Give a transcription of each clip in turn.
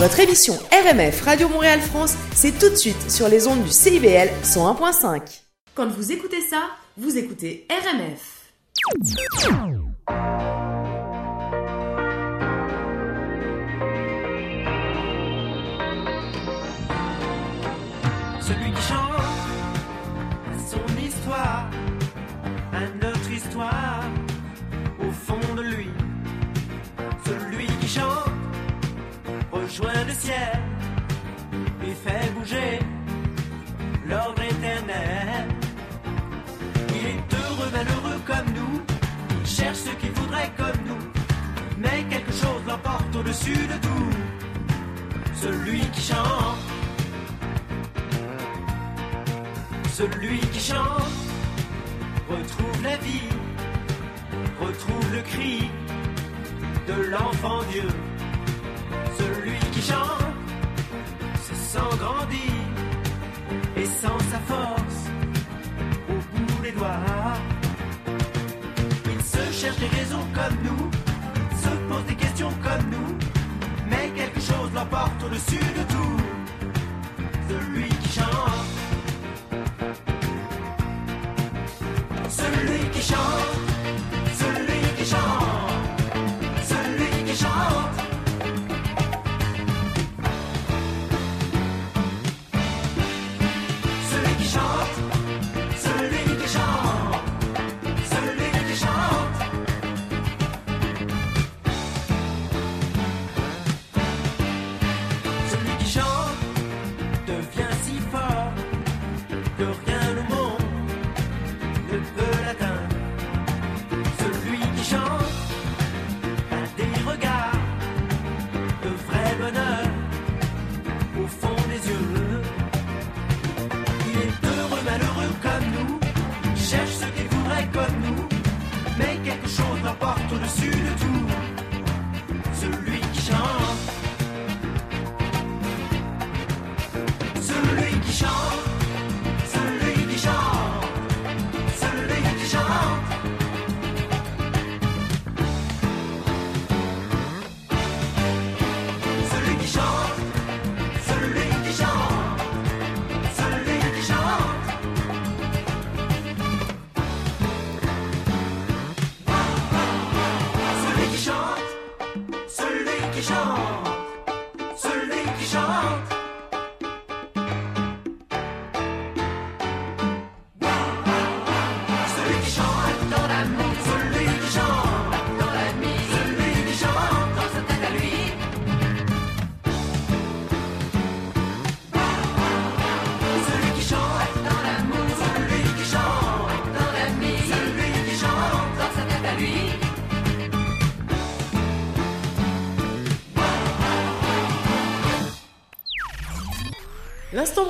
Votre émission RMF Radio Montréal France, c'est tout de suite sur les ondes du CIBL 101.5. Quand vous écoutez ça, vous écoutez RMF. Le ciel et fait bouger l'ordre éternel. Il est heureux, malheureux comme nous, il cherche ce qu'il voudrait comme nous, mais quelque chose l'emporte au-dessus de tout. Celui qui chante. Celui qui chante retrouve la vie, retrouve le cri de l'enfant Dieu. Celui qui chante se sent grandir et sent sa force au bout des doigts. Il se cherche des raisons comme nous, se pose des questions comme nous, mais quelque chose l'emporte au-dessus de tout. Celui qui chante. Au-dessus de tout.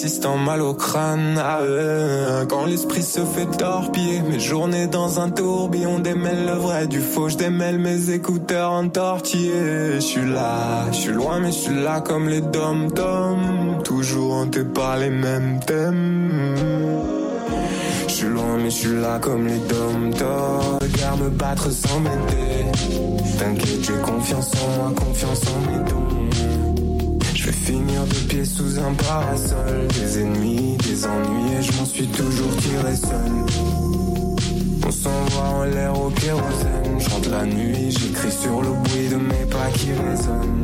Persistant mal au crâne. Quand l'esprit se fait torpiller, mes journées dans un tourbillon démêle le vrai du faux. Je démêle mes écouteurs entortillés. Je suis là, je suis loin, mais je suis là comme les dom-toms. Toujours hanté par les mêmes thèmes. Je suis loin mais je suis là comme les dom Regarde me battre sans m'aider T'inquiète j'ai confiance en moi, confiance en mes dons Je vais finir de pied sous un parasol. Des ennemis, des ennuis et je m'en suis toujours tiré seul. On s'envoie en l'air au kérosène. Chante la nuit, j'écris sur le bruit de mes pas qui résonnent.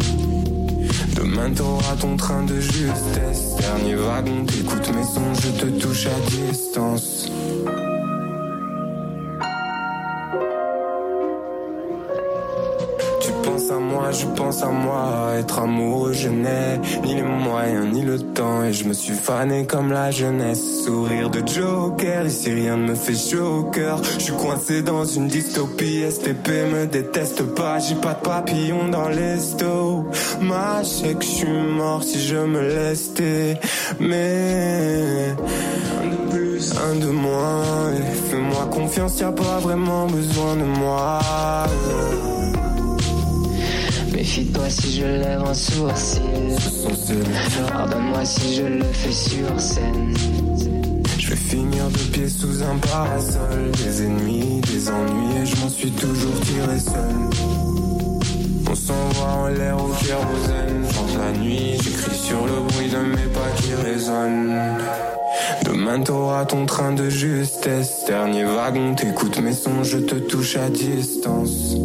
Demain t'auras ton train de justesse. Dernier wagon, t'écoutes mes sons, je te touche à distance je pense à moi. Être amoureux, je n'ai ni les moyens ni le temps. Et je me suis fané comme la jeunesse. Sourire de Joker, ici rien ne me fait chaud au cœur. Je suis coincé dans une dystopie. STP me déteste pas, j'ai pas de papillon dans l'esto. Ma sais que je suis mort si je me laisse Mais un de plus, un de moins. Fais-moi confiance, y'a pas vraiment besoin de moi. Méfie-toi si je lève un sourcil. Pardonne-moi si je le fais sur scène. Je vais finir de pied sous un parasol. Des ennemis, des ennuis, et je m'en suis toujours tiré seul. On s'envoie en l'air au kérosène. Chante la nuit, j'écris sur le bruit de mes pas qui résonnent. Demain t'auras ton train de justesse. Dernier wagon, t'écoutes mes sons, je te touche à distance.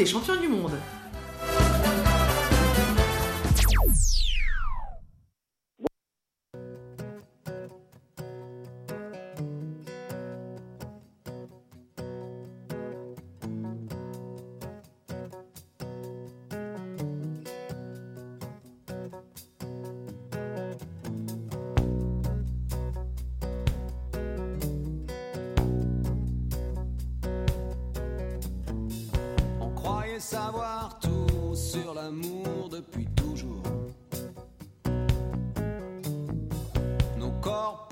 Des champions du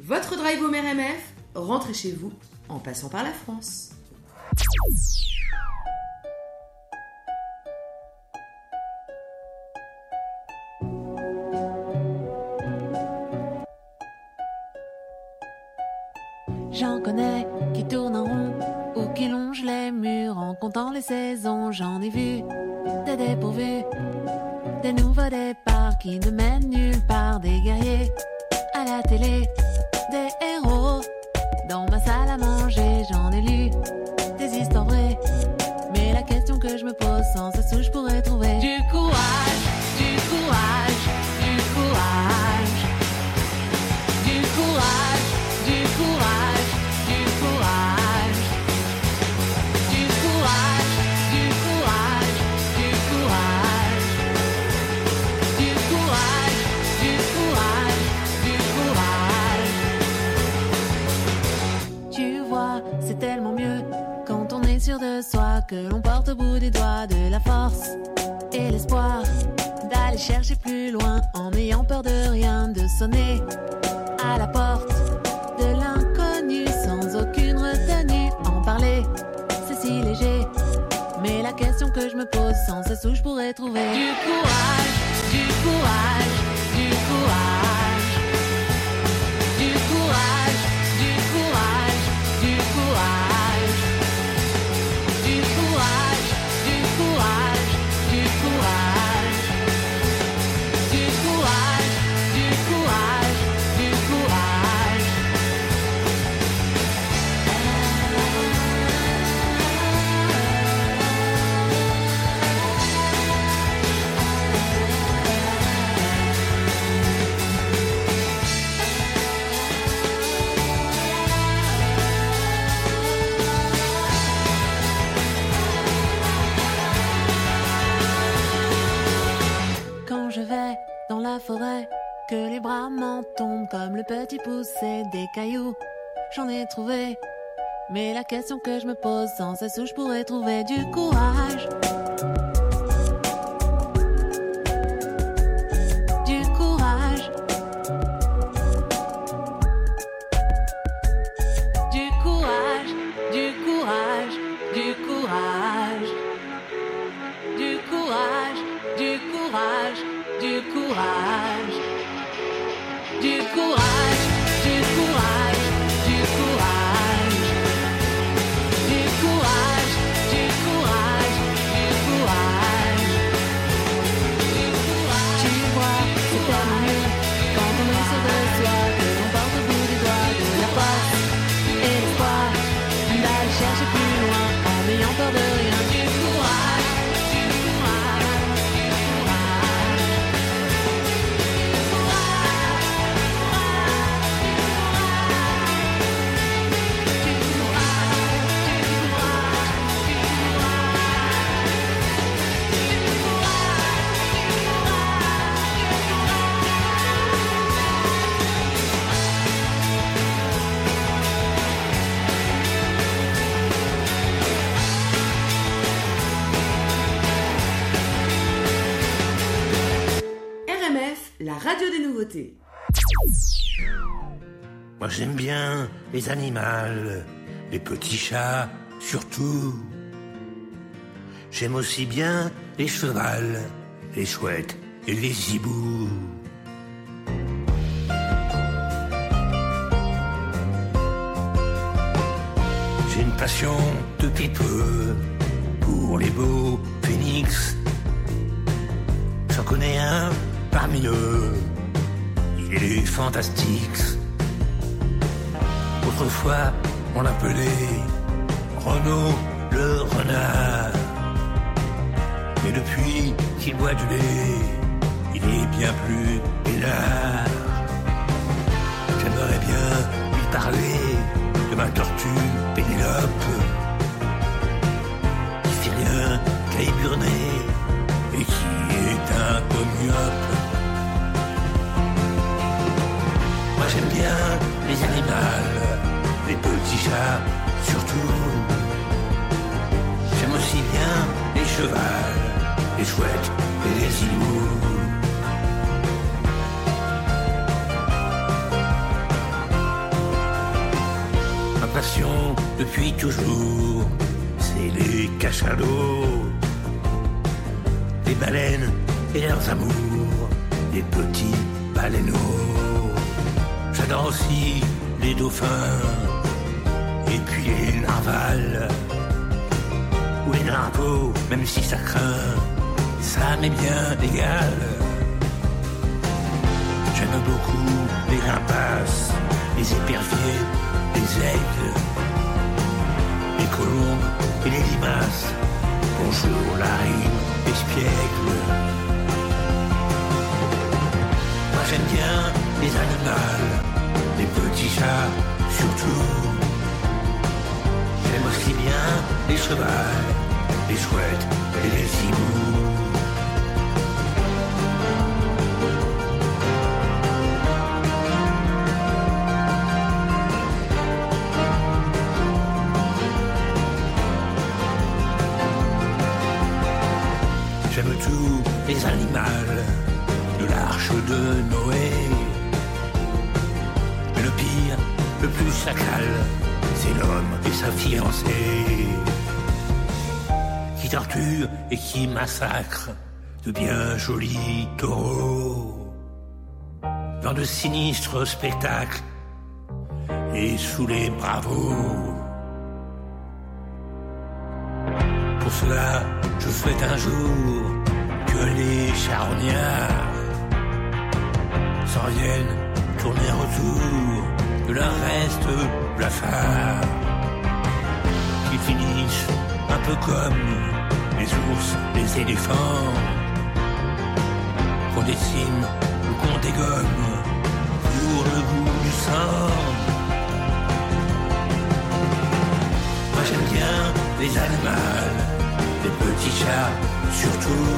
Votre drive home RMF, rentrez chez vous en passant par la France. J'en connais qui tournent en rond ou qui longent les murs en comptant les saisons. J'en ai vu des dépourvus, des nouveaux départs qui ne mènent nulle part, des guerriers la télé, que l'on porte au bout des doigts de la force et l'espoir d'aller chercher plus loin en n'ayant peur de rien, de sonner à la porte de l'inconnu sans aucune retenue. En parler, c'est si léger. Mais la question que je me pose sans ce sou, je pourrais trouver du courage, du courage, que les bras m'en tombent comme le petit poussé des cailloux, j'en ai trouvé. Mais la question que je me pose sans cesse où je pourrais trouver du courage. Radio des nouveautés. Moi j'aime bien les animaux, les petits chats surtout. J'aime aussi bien les chevals, les chouettes et les hiboux. J'ai une passion depuis peu pour les beaux phénix. J'en connais un parmi eux, il est fantastique. Autrefois, on l'appelait Renaud le renard. Mais depuis qu'il boit du lait, il est bien plus hélas. J'aimerais bien lui parler de ma tortue Pénélope, qui fait rien qu'à et qui est un peu j'aime bien les animaux, les petits chats surtout. J'aime aussi bien les chevals, les chouettes et les hiboux. depuis toujours, c'est les cachalots, les baleines et leurs amours, les petits baleineaux. J'adore aussi les dauphins et puis les narvals ou les drapeaux, même si ça craint, ça m'est bien égal. J'aime beaucoup les rapaces, les éperviers, les aigles, les colombes et les limaces. Bonjour la rime, espiègle. Moi j'aime bien les animaux, les petits chats surtout. J'aime aussi bien les chevals, les chouettes et les hiboux. Sa fiancée. Qui torture et qui massacre de bien jolis taureaux. Dans de sinistres spectacles et sous les bravos. Pour cela, je souhaite un jour que les charognards s'en viennent tourner autour de leur reste blafard. Finissent un peu comme les ours, les éléphants. Qu'on dessine ou qu'on dégomme pour le goût du sang. Moi j'aime bien les animaux, les petits chats surtout.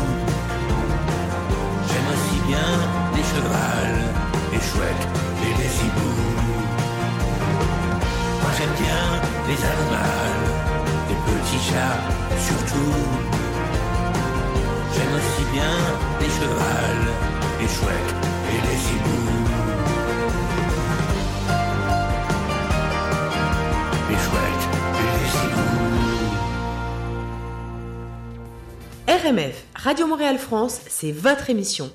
J'aime aussi bien les chevals, les chouettes et les hiboux. Moi j'aime bien les animaux, les petits chats surtout. J'aime aussi bien les chevals, les chouettes et les hiboux. Les chouettes et les hiboux. RMF, Radio Montréal France, c'est votre émission.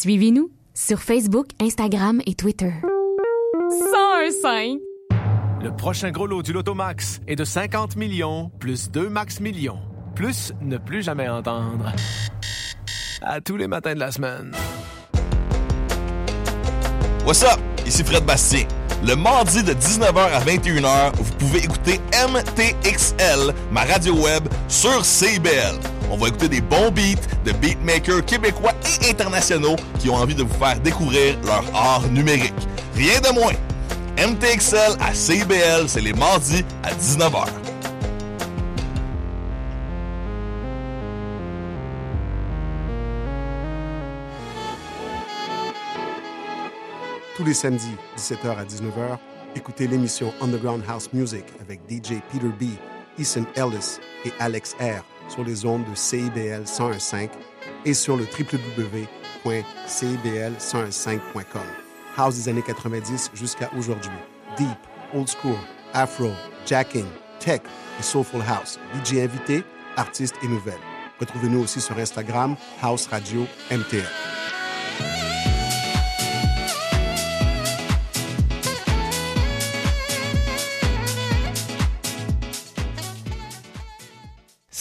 Suivez-nous sur Facebook, Instagram et Twitter. 101.5 Le prochain gros lot du Lotomax est de 50 millions plus 2 max millions. Plus ne plus jamais entendre. À tous les matins de la semaine. What's up? Ici Fred Bastien. Le mardi de 19h à 21h, vous pouvez écouter MTXL, ma radio web, sur CBL. On va écouter des bons beats de beatmakers québécois et internationaux qui ont envie de vous faire découvrir leur art numérique. Rien de moins. MTXL à CBL, c'est les mardis à 19h. Tous les samedis, 17h à 19h, écoutez l'émission Underground House Music avec DJ Peter B, Ethan Ellis et Alex R sur les ondes de CIBL 101.5 et sur le www.cibl1015.com. House des années 90 jusqu'à aujourd'hui. Deep, Old School, Afro, Jacking, Tech et Soulful House. DJ invité, artistes et nouvelles. Retrouvez-nous aussi sur Instagram, House Radio MTL.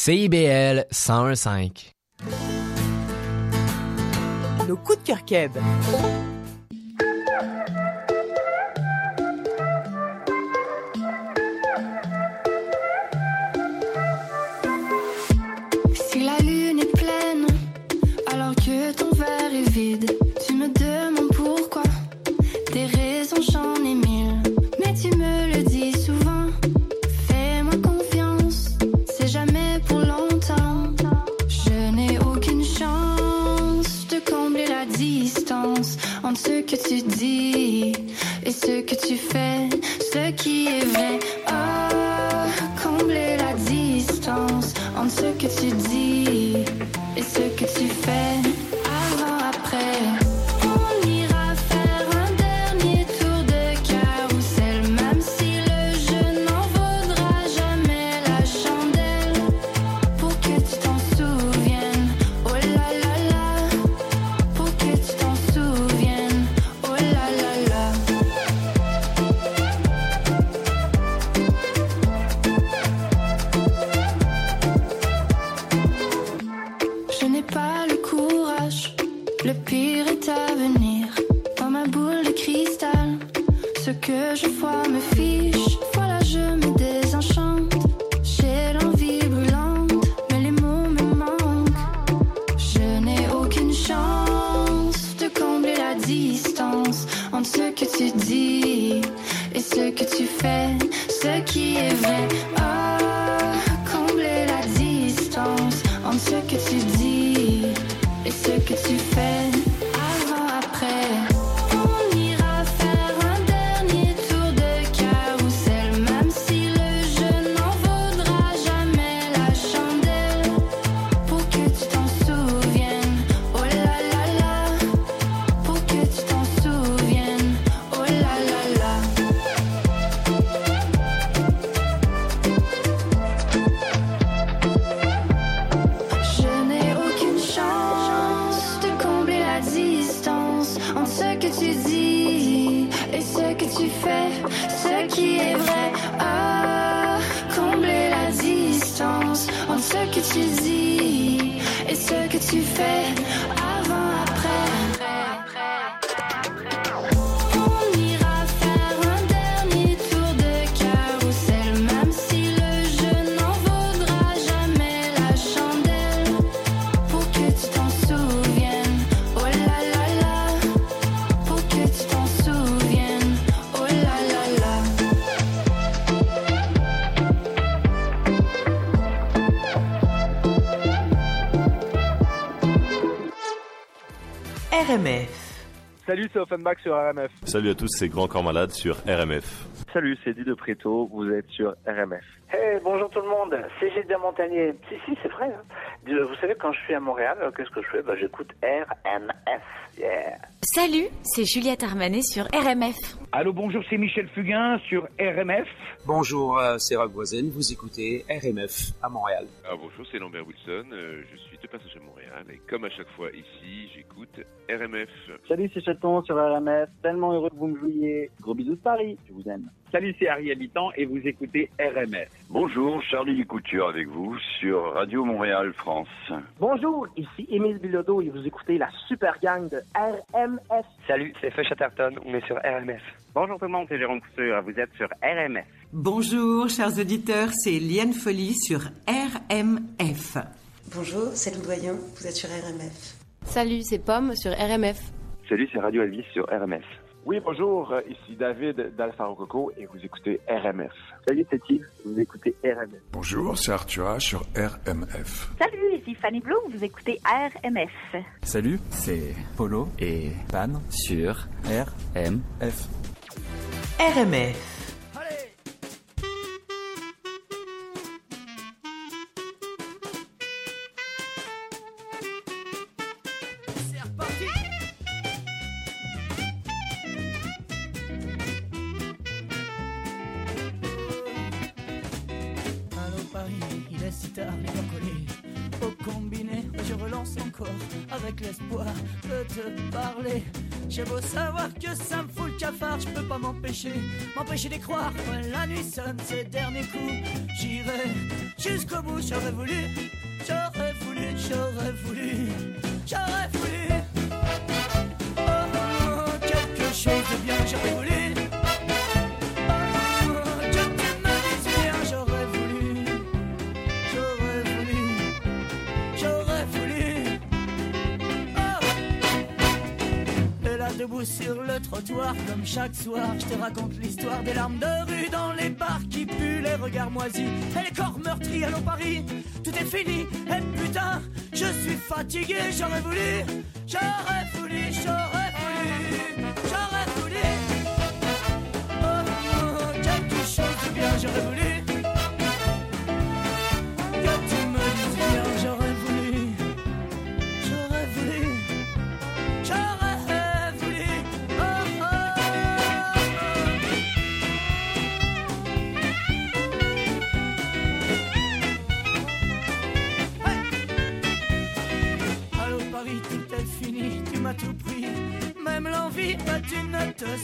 CIBL 101.5. Nos coups de cœur keb. Si la lune est pleine, alors que ton verre est vide, tu me demandes pourquoi. Tes Salut, c'est Offenbach sur RMF. Salut à tous, c'est Grand Corps Malade sur RMF. Salut, c'est Di de Préto, vous êtes sur RMF. Hey, bonjour tout le monde, c'est Gilles Montagnier. Si, si, c'est vrai. hein. De- Vous savez, quand je suis à Montréal, euh, qu'est-ce que je fais? Bah, J'écoute RMF. Yeah. Salut, c'est Juliette Armanet sur RMF. Allô, bonjour, c'est Michel Fugain sur RMF. Bonjour, euh, c'est Rock Voisine, vous écoutez RMF à Montréal. Ah, bonjour, c'est Lambert Wilson. euh, je suis de passage à Montréal et comme à chaque fois ici, j'écoute RMF. Salut, c'est Chaton sur RMF. Tellement heureux que vous me jouiez. Gros bisous de Paris. Je vous aime. Salut, c'est Harry Habitant et vous écoutez RMF. Bonjour, Charlie Couture avec vous sur Radio Montréal France. Bonjour, ici Émile Bilodeau et vous écoutez la super gang de RMF. Salut, c'est Feu Chatterton, on est sur RMF. Bonjour tout le monde, c'est Jérôme Couture, vous êtes sur RMF. Bonjour, chers auditeurs, c'est Liane Folly sur RMF. Bonjour, c'est Lou Doyen, vous êtes sur RMF. Salut, c'est Pomme sur RMF. Salut, c'est Radio Elvis sur RMF. Oui, bonjour, euh, ici David d'Alpha Rococo et vous écoutez RMF. Salut, c'est Yves. Vous écoutez RMF. Bonjour, c'est Arthur sur RMF. Salut, ici Fanny Bloom, vous écoutez RMF. Salut, c'est Polo et Pan sur RMF. RMF. M'empêcher, d'y croire Quand la nuit sonne ses derniers coups. J'irai jusqu'au bout, j'aurais voulu Comme chaque soir Je te raconte l'histoire des larmes de rue Dans les bars qui puent les regards moisis. Et les corps meurtris Allô Paris Tout est fini. Et putain Je suis fatigué J'aurais voulu J'aurais voulu J'aurais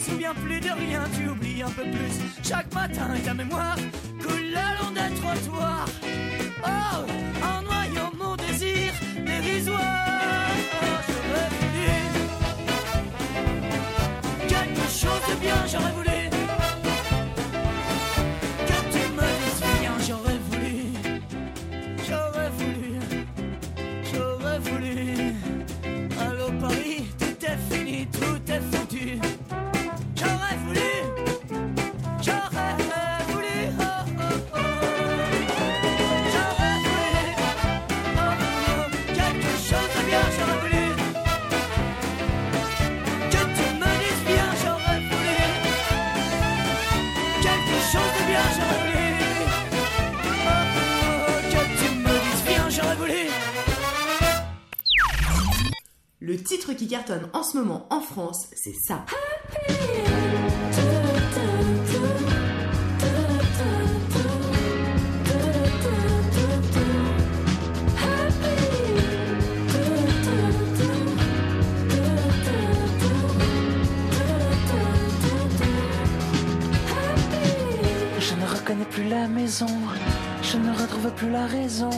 souviens plus de rien, tu oublies un peu plus. Chaque matin, ta mémoire en ce moment en France, c'est ça. Je ne reconnais plus la maison, je ne retrouve plus la raison.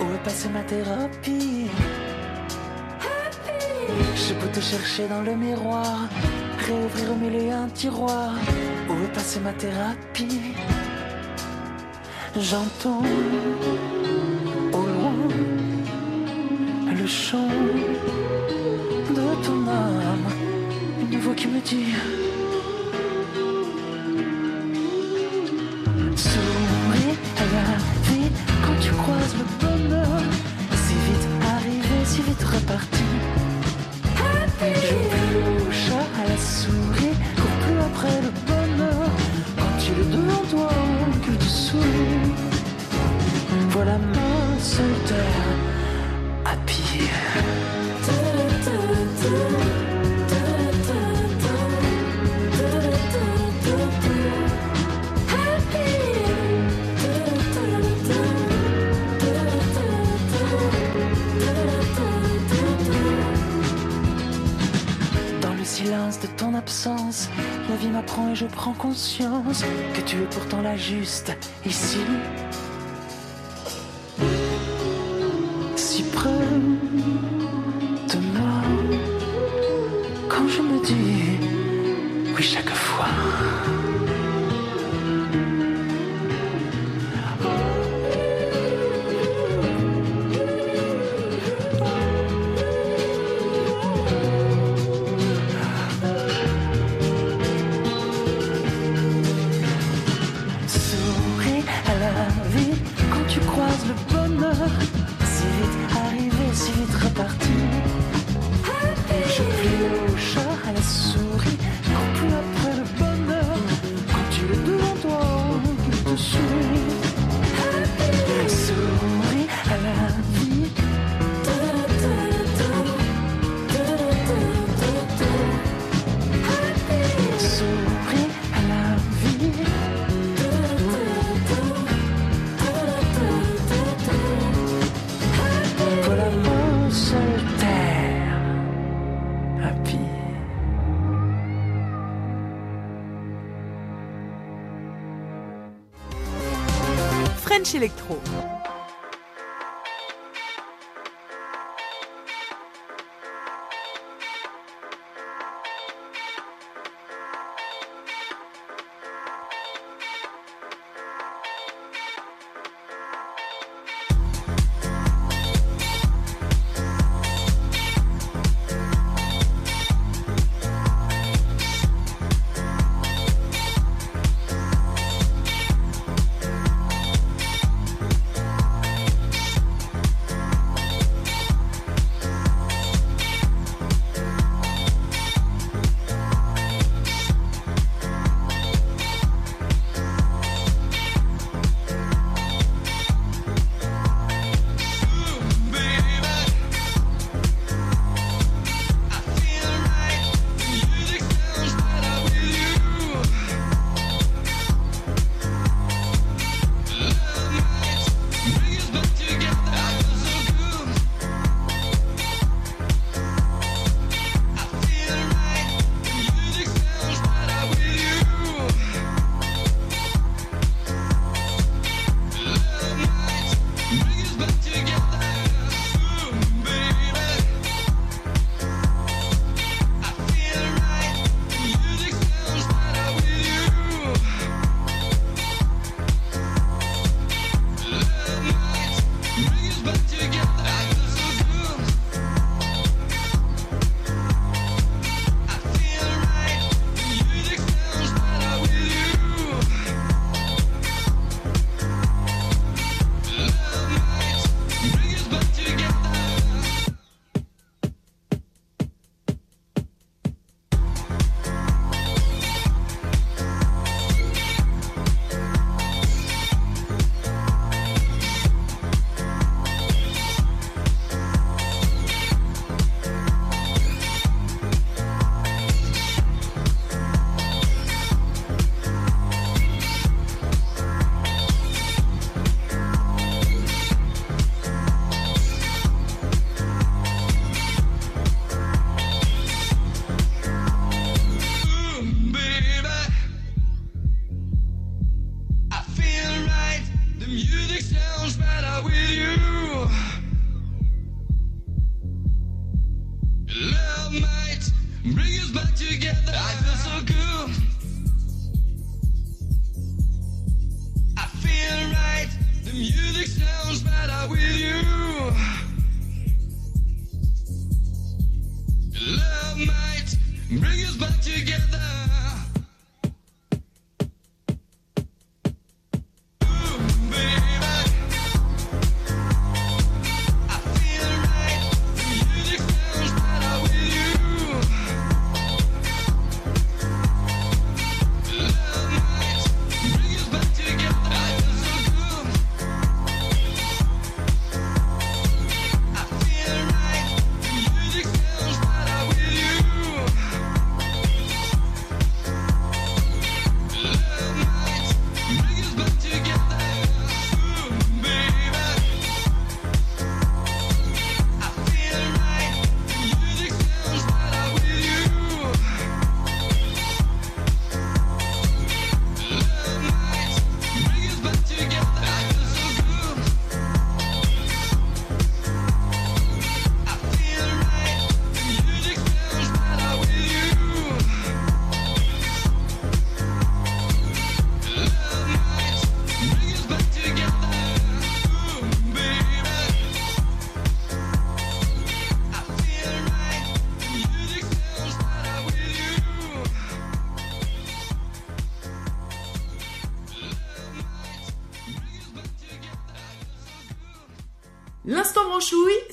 Où est passée ma thérapie? J'ai beau te chercher dans le miroir, réouvrir au milieu un tiroir. Où est passée ma thérapie? J'entends au loin le chant de ton âme, une voix qui me dit. Souris à la vie quand tu croises le bonheur. Si vite arrivé, si vite reparti. Je La vie m'apprend et je prends conscience que tu es pourtant la juste ici.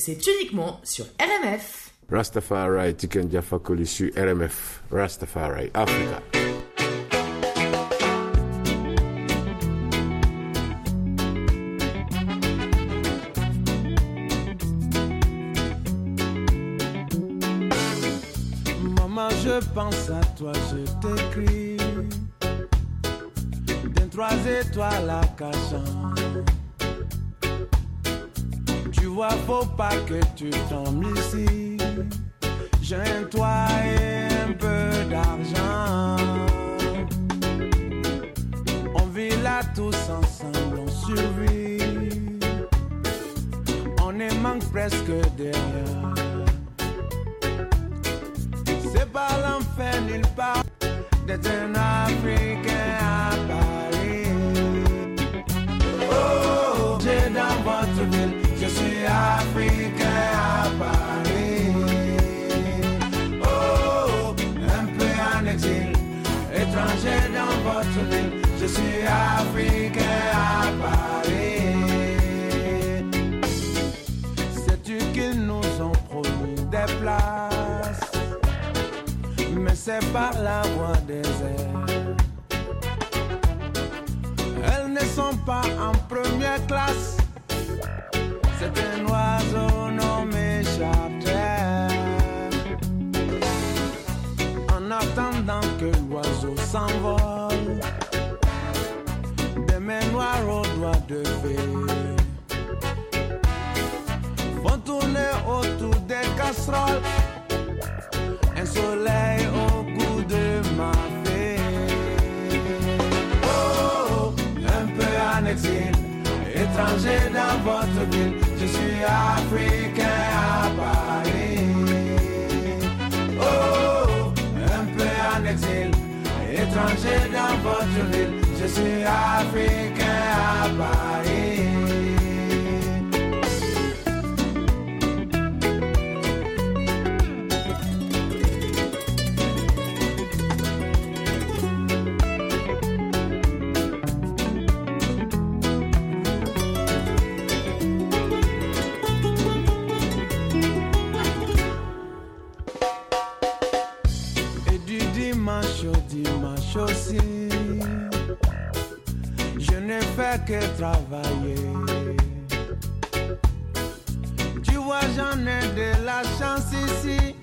C'est uniquement sur RMF. Rastafari, Tiken Jaffa sur RMF. Rastafari, Africa. Maman, je pense à toi, je t'écris. D'un trois étoiles à cachant. Faut pas que tu tombes ici. J'ai un toit et un peu d'argent. On vit là tous ensemble, on survit. On est manque presque derrière. C'est pas l'enfer nulle part d'être un Africain à Paris. Oh, je suis Africain à Paris. Sais-tu qu'ils nous ont promis des places? mais c'est par la voie des airs. Elles ne sont pas en première classe. C'est un oiseau nommé charter. En attendant que l'oiseau s'envole, des mains noires aux doigts de fée vont tourner autour des casseroles un soleil au goût de ma fée. Oh, un peu exil, étranger dans votre ville, Oh, étranger votre ville, je suis africain à Paris. Dimanche aussi. Je ne fais que travailler. Tu vois, j'en ai de la chance ici.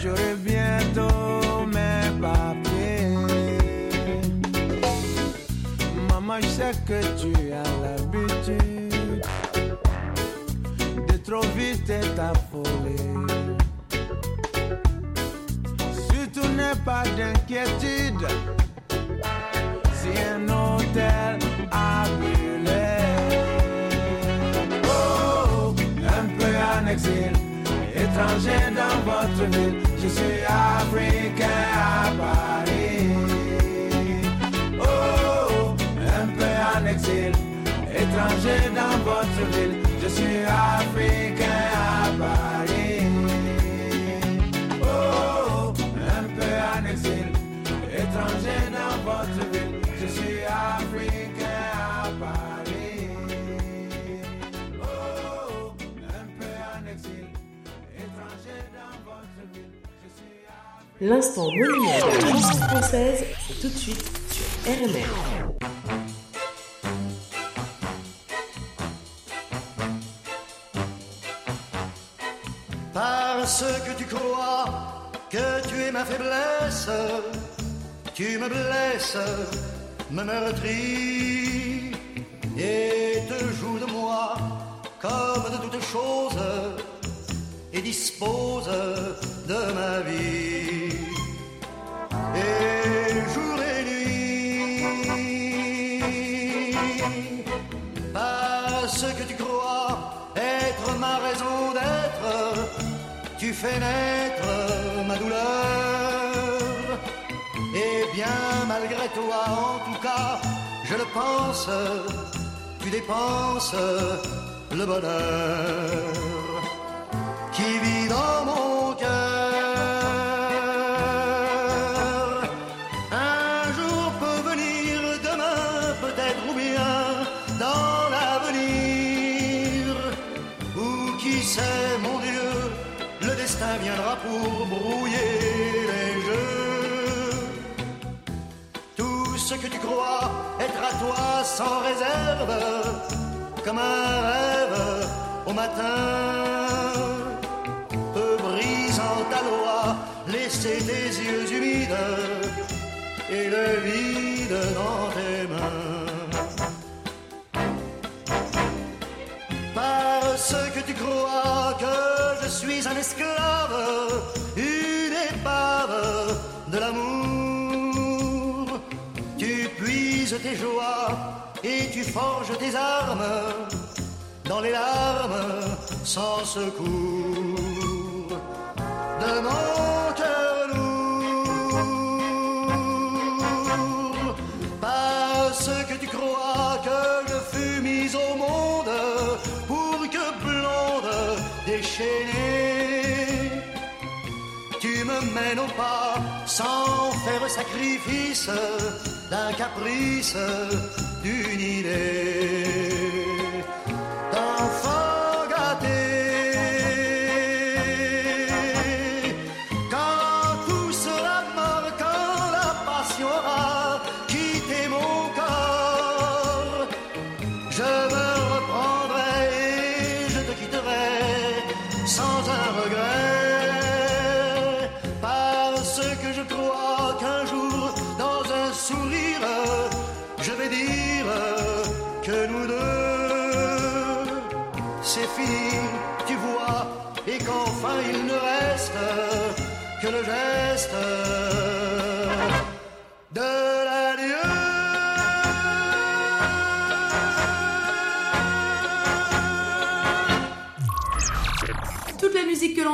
J'aurai bientôt mes papiers. Maman, je sais que tu as l'habitude de trop vite t'affoler. Pas d'inquiétude si un hôtel a brûlé. Oh, un peu en exil, étranger dans votre ville, je suis africain à Paris. Oh, un peu en exil, étranger dans votre ville, je suis africain étranger dans votre ville, je suis africain à Paris. Oh, un peu en exil, étranger dans votre ville, je suis L'instant monument de la chanson française, c'est tout de suite sur RMR. Parce que tu crois que tu es ma faiblesse, tu me blesses, me meurtris et te joues de moi comme de toutes choses et dispose de ma vie. Et jour et nuit, parce que tu crois être ma raison d'être, tu fais naître ma douleur bien malgré toi, en tout cas, je le pense, tu dépenses le bonheur qui vit dans mon cœur. Un jour peut venir, demain peut-être, ou bien dans l'avenir, ou qui sait, mon Dieu, le destin viendra pour brouiller tu crois être à toi sans réserve, comme un rêve au matin, peu brisant ta loi, laisser tes yeux humides et le vide dans tes mains. Parce que tu crois que je suis un esclave, tes joies et tu forges tes armes dans les larmes sans secours de mon cœur lourd. Parce que tu crois que je fus mise au monde pour que blonde déchaînée, tu me mènes au pas sans faire sacrifice d'un caprice, d'une idée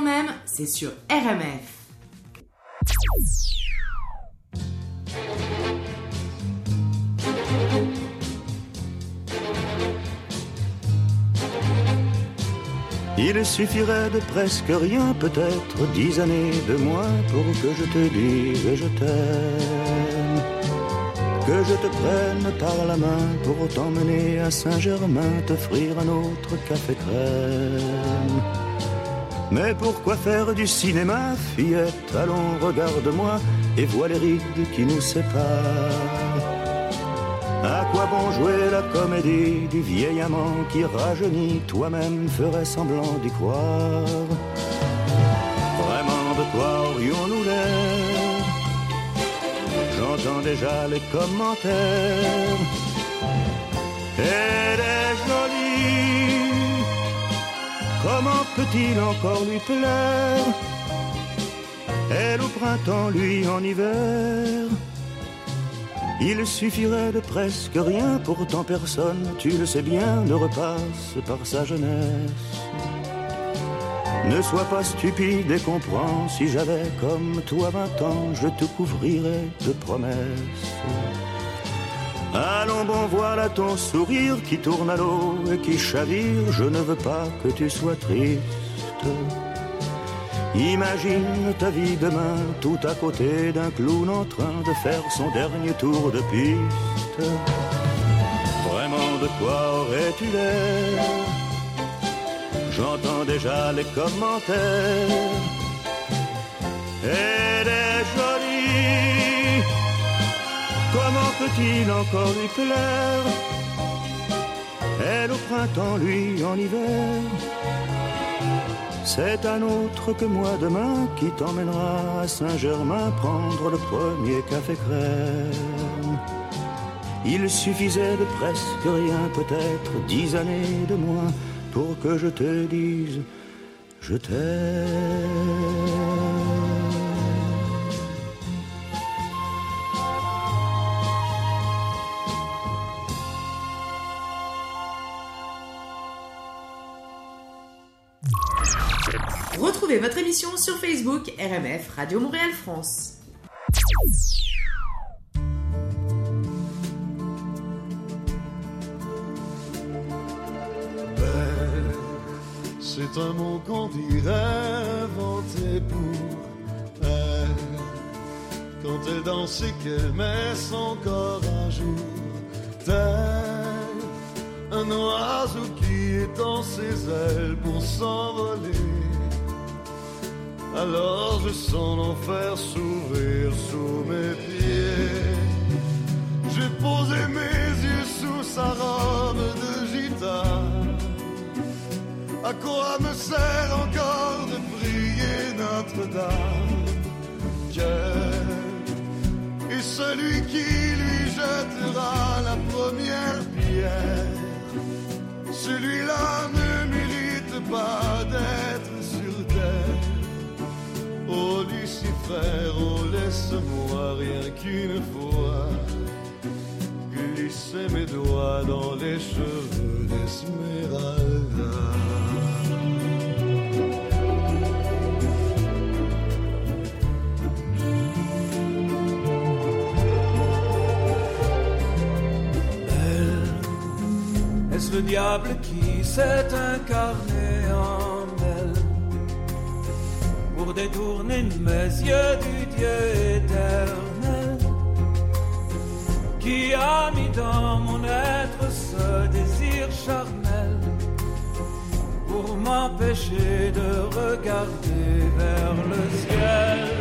que aime, c'est sur RMF. Il suffirait de presque rien, peut-être dix années de moins pour que je te dise je t'aime. Que je te prenne par la main pour t'emmener à Saint-Germain, t'offrir un autre café crème. Mais pourquoi faire du cinéma, fillette? Allons, regarde-moi et vois les rides qui nous séparent. À quoi bon jouer la comédie du vieil amant qui rajeunit Toi-même ferais semblant d'y croire? Vraiment de quoi aurions-nous l'air? J'entends déjà les commentaires Comment peut-il encore lui plaire Elle au printemps, lui en hiver il suffirait de presque rien, pourtant personne, tu le sais bien, ne repasse par sa jeunesse. Ne sois pas stupide et comprends, si j'avais comme toi vingt ans, je te couvrirais de promesses. Allons bon, voilà ton sourire qui tourne à l'eau et qui chavire, je ne veux pas que tu sois triste. Imagine ta vie demain, tout à côté d'un clown en train de faire son dernier tour de piste. Vraiment de quoi aurais-tu l'air? J'entends déjà les commentaires. Comment peut-il encore lui plaire Elle au printemps, lui en hiver. C'est un autre que moi demain qui t'emmènera à Saint-Germain prendre le premier café crème. Il suffisait de presque rien, peut-être dix années de moins, pour que je te dise je t'aime. Votre émission sur Facebook RMF Radio Montréal France. C'est un mot qu'on dirait inventé pour elle. Quand elle danse et qu'elle met son corps jour, tel un oiseau qui étend ses ailes pour s'envoler. Alors je sens l'enfer s'ouvrir sous mes pieds. J'ai posé mes yeux sous sa robe de gitane. À quoi me sert encore de prier Notre-Dame? Cœur et celui qui lui jettera la première pierre, celui-là ne mérite pas d'être. Oh Lucifer, oh laisse-moi rien qu'une fois glisser mes doigts dans les cheveux d'Esmeralda. Le diable qui s'est incarné? Détourner mes yeux du Dieu éternel qui a mis dans mon être ce désir charnel pour m'empêcher de regarder vers le ciel.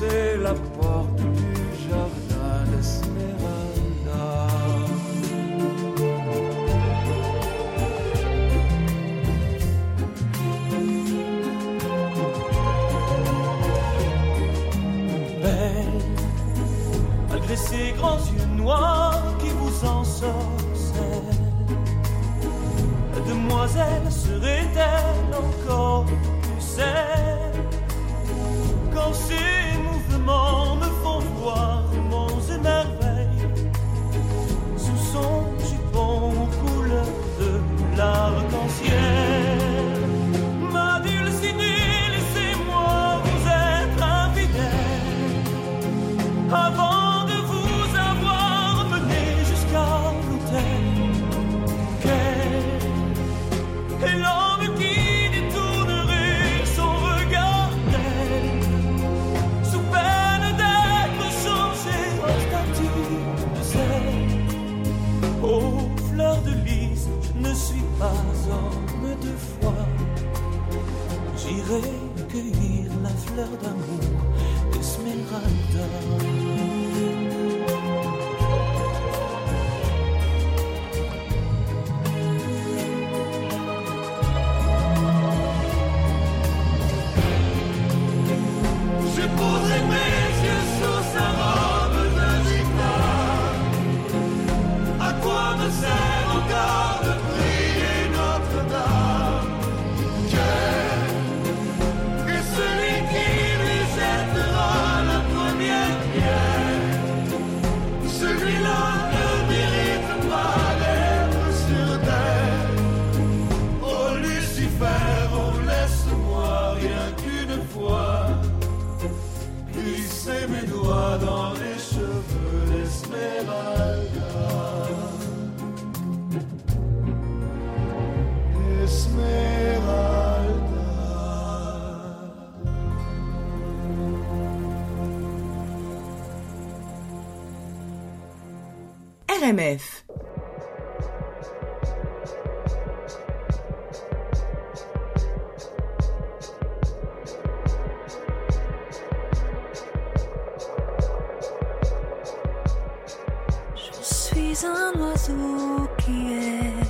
Pousser la porte du jardin d'Esmeralda. Belle, malgré ces grands yeux noirs qui vous ensorcellent. Demoiselle Je suis un oiseau qui est